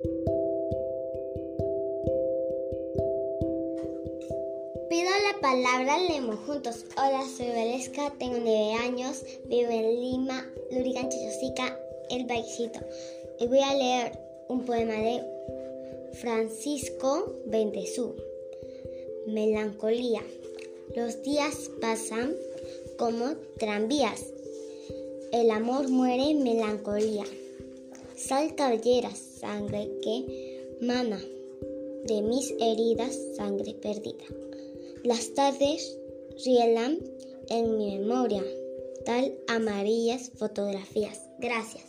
Pido la palabra, leemos juntos. Hola, soy Valesca, tengo 9 años, vivo en Lima, Lurigan, Chosica, El Baixito. Y voy a leer un poema de Francisco Bendezú. Melancolía. Los días pasan como tranvías. El amor muere en melancolía. Sal cabellera, sangre que mana de mis heridas, sangre perdida. Las tardes rielan en mi memoria, tal amarillas fotografías. Gracias.